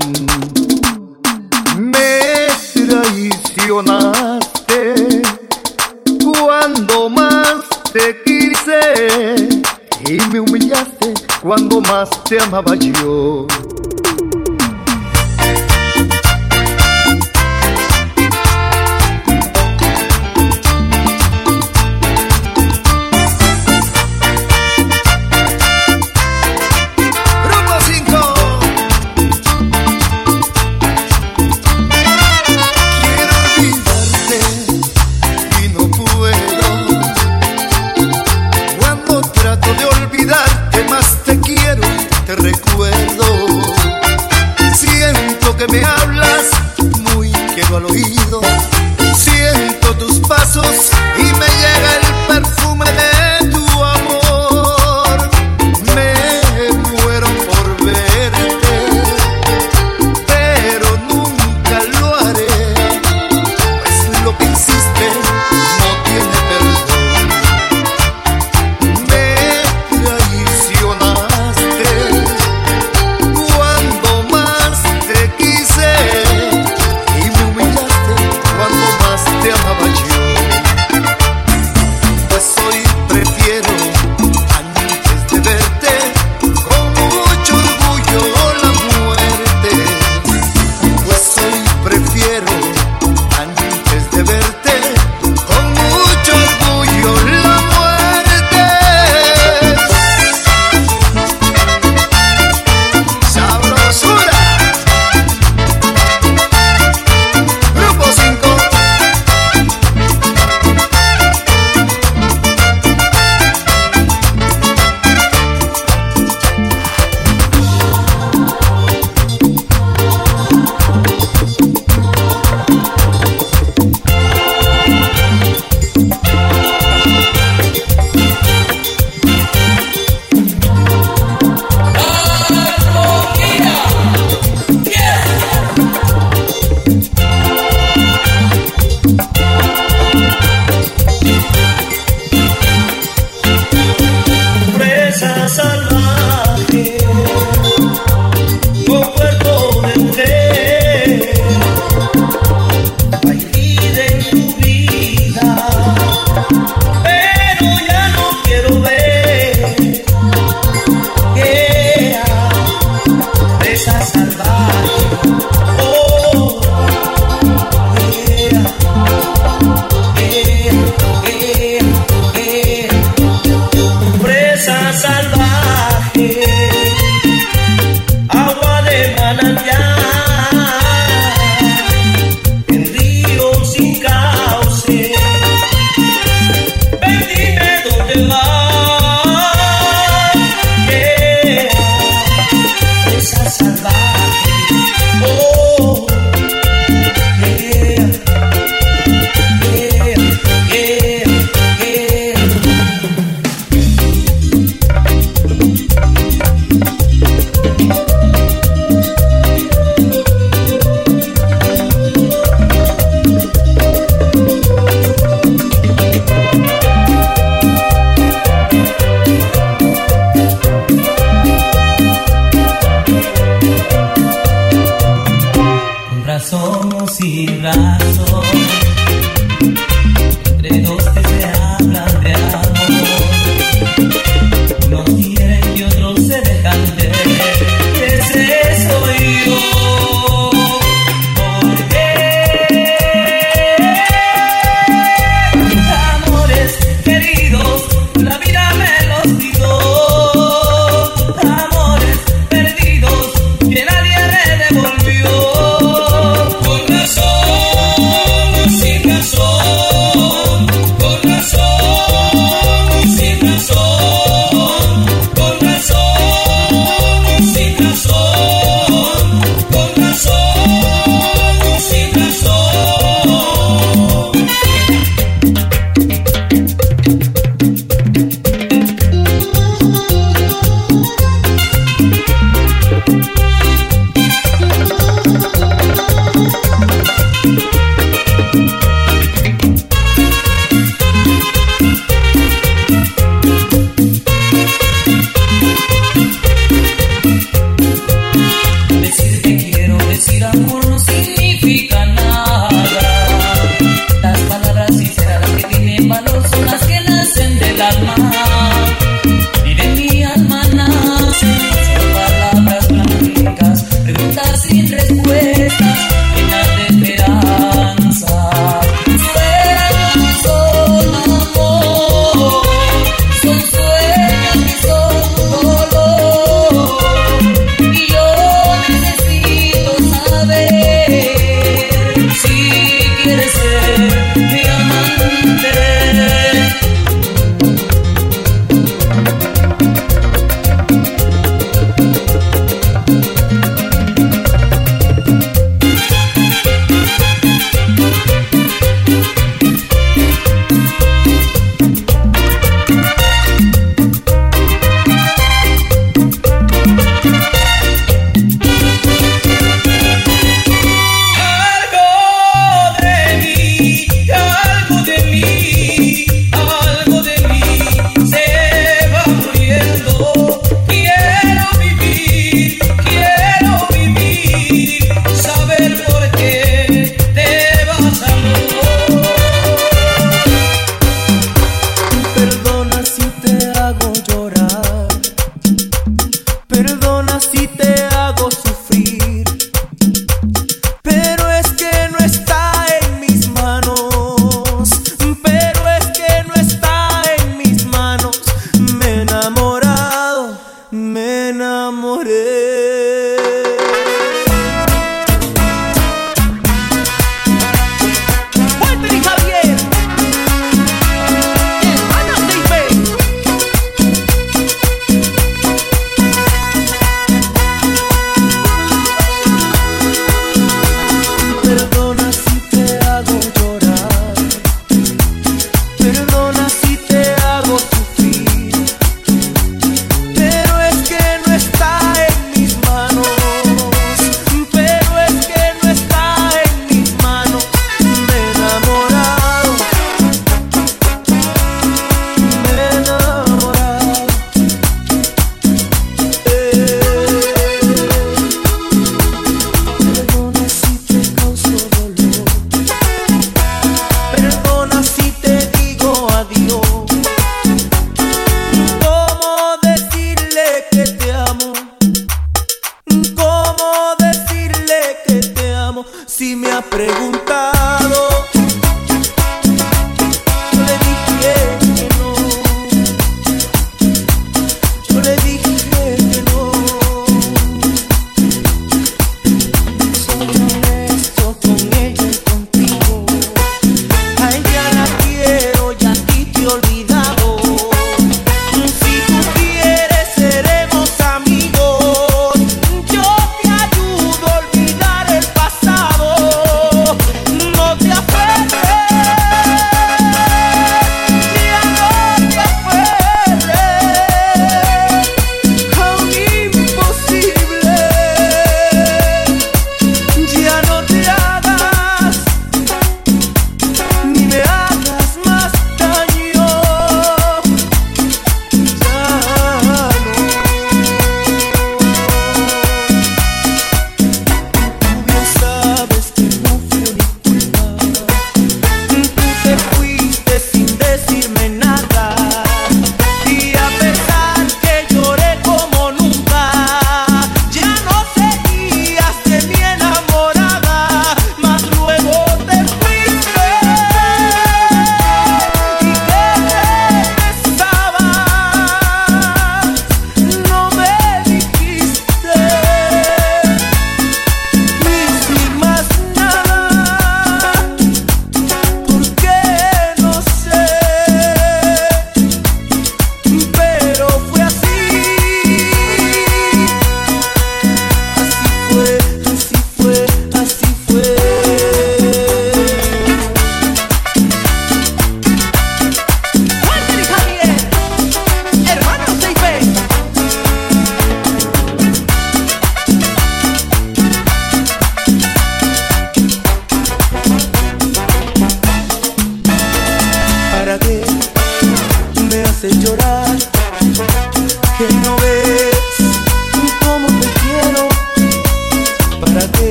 Me traicionaste cuando más te quise y me humillaste cuando más te amaba yo.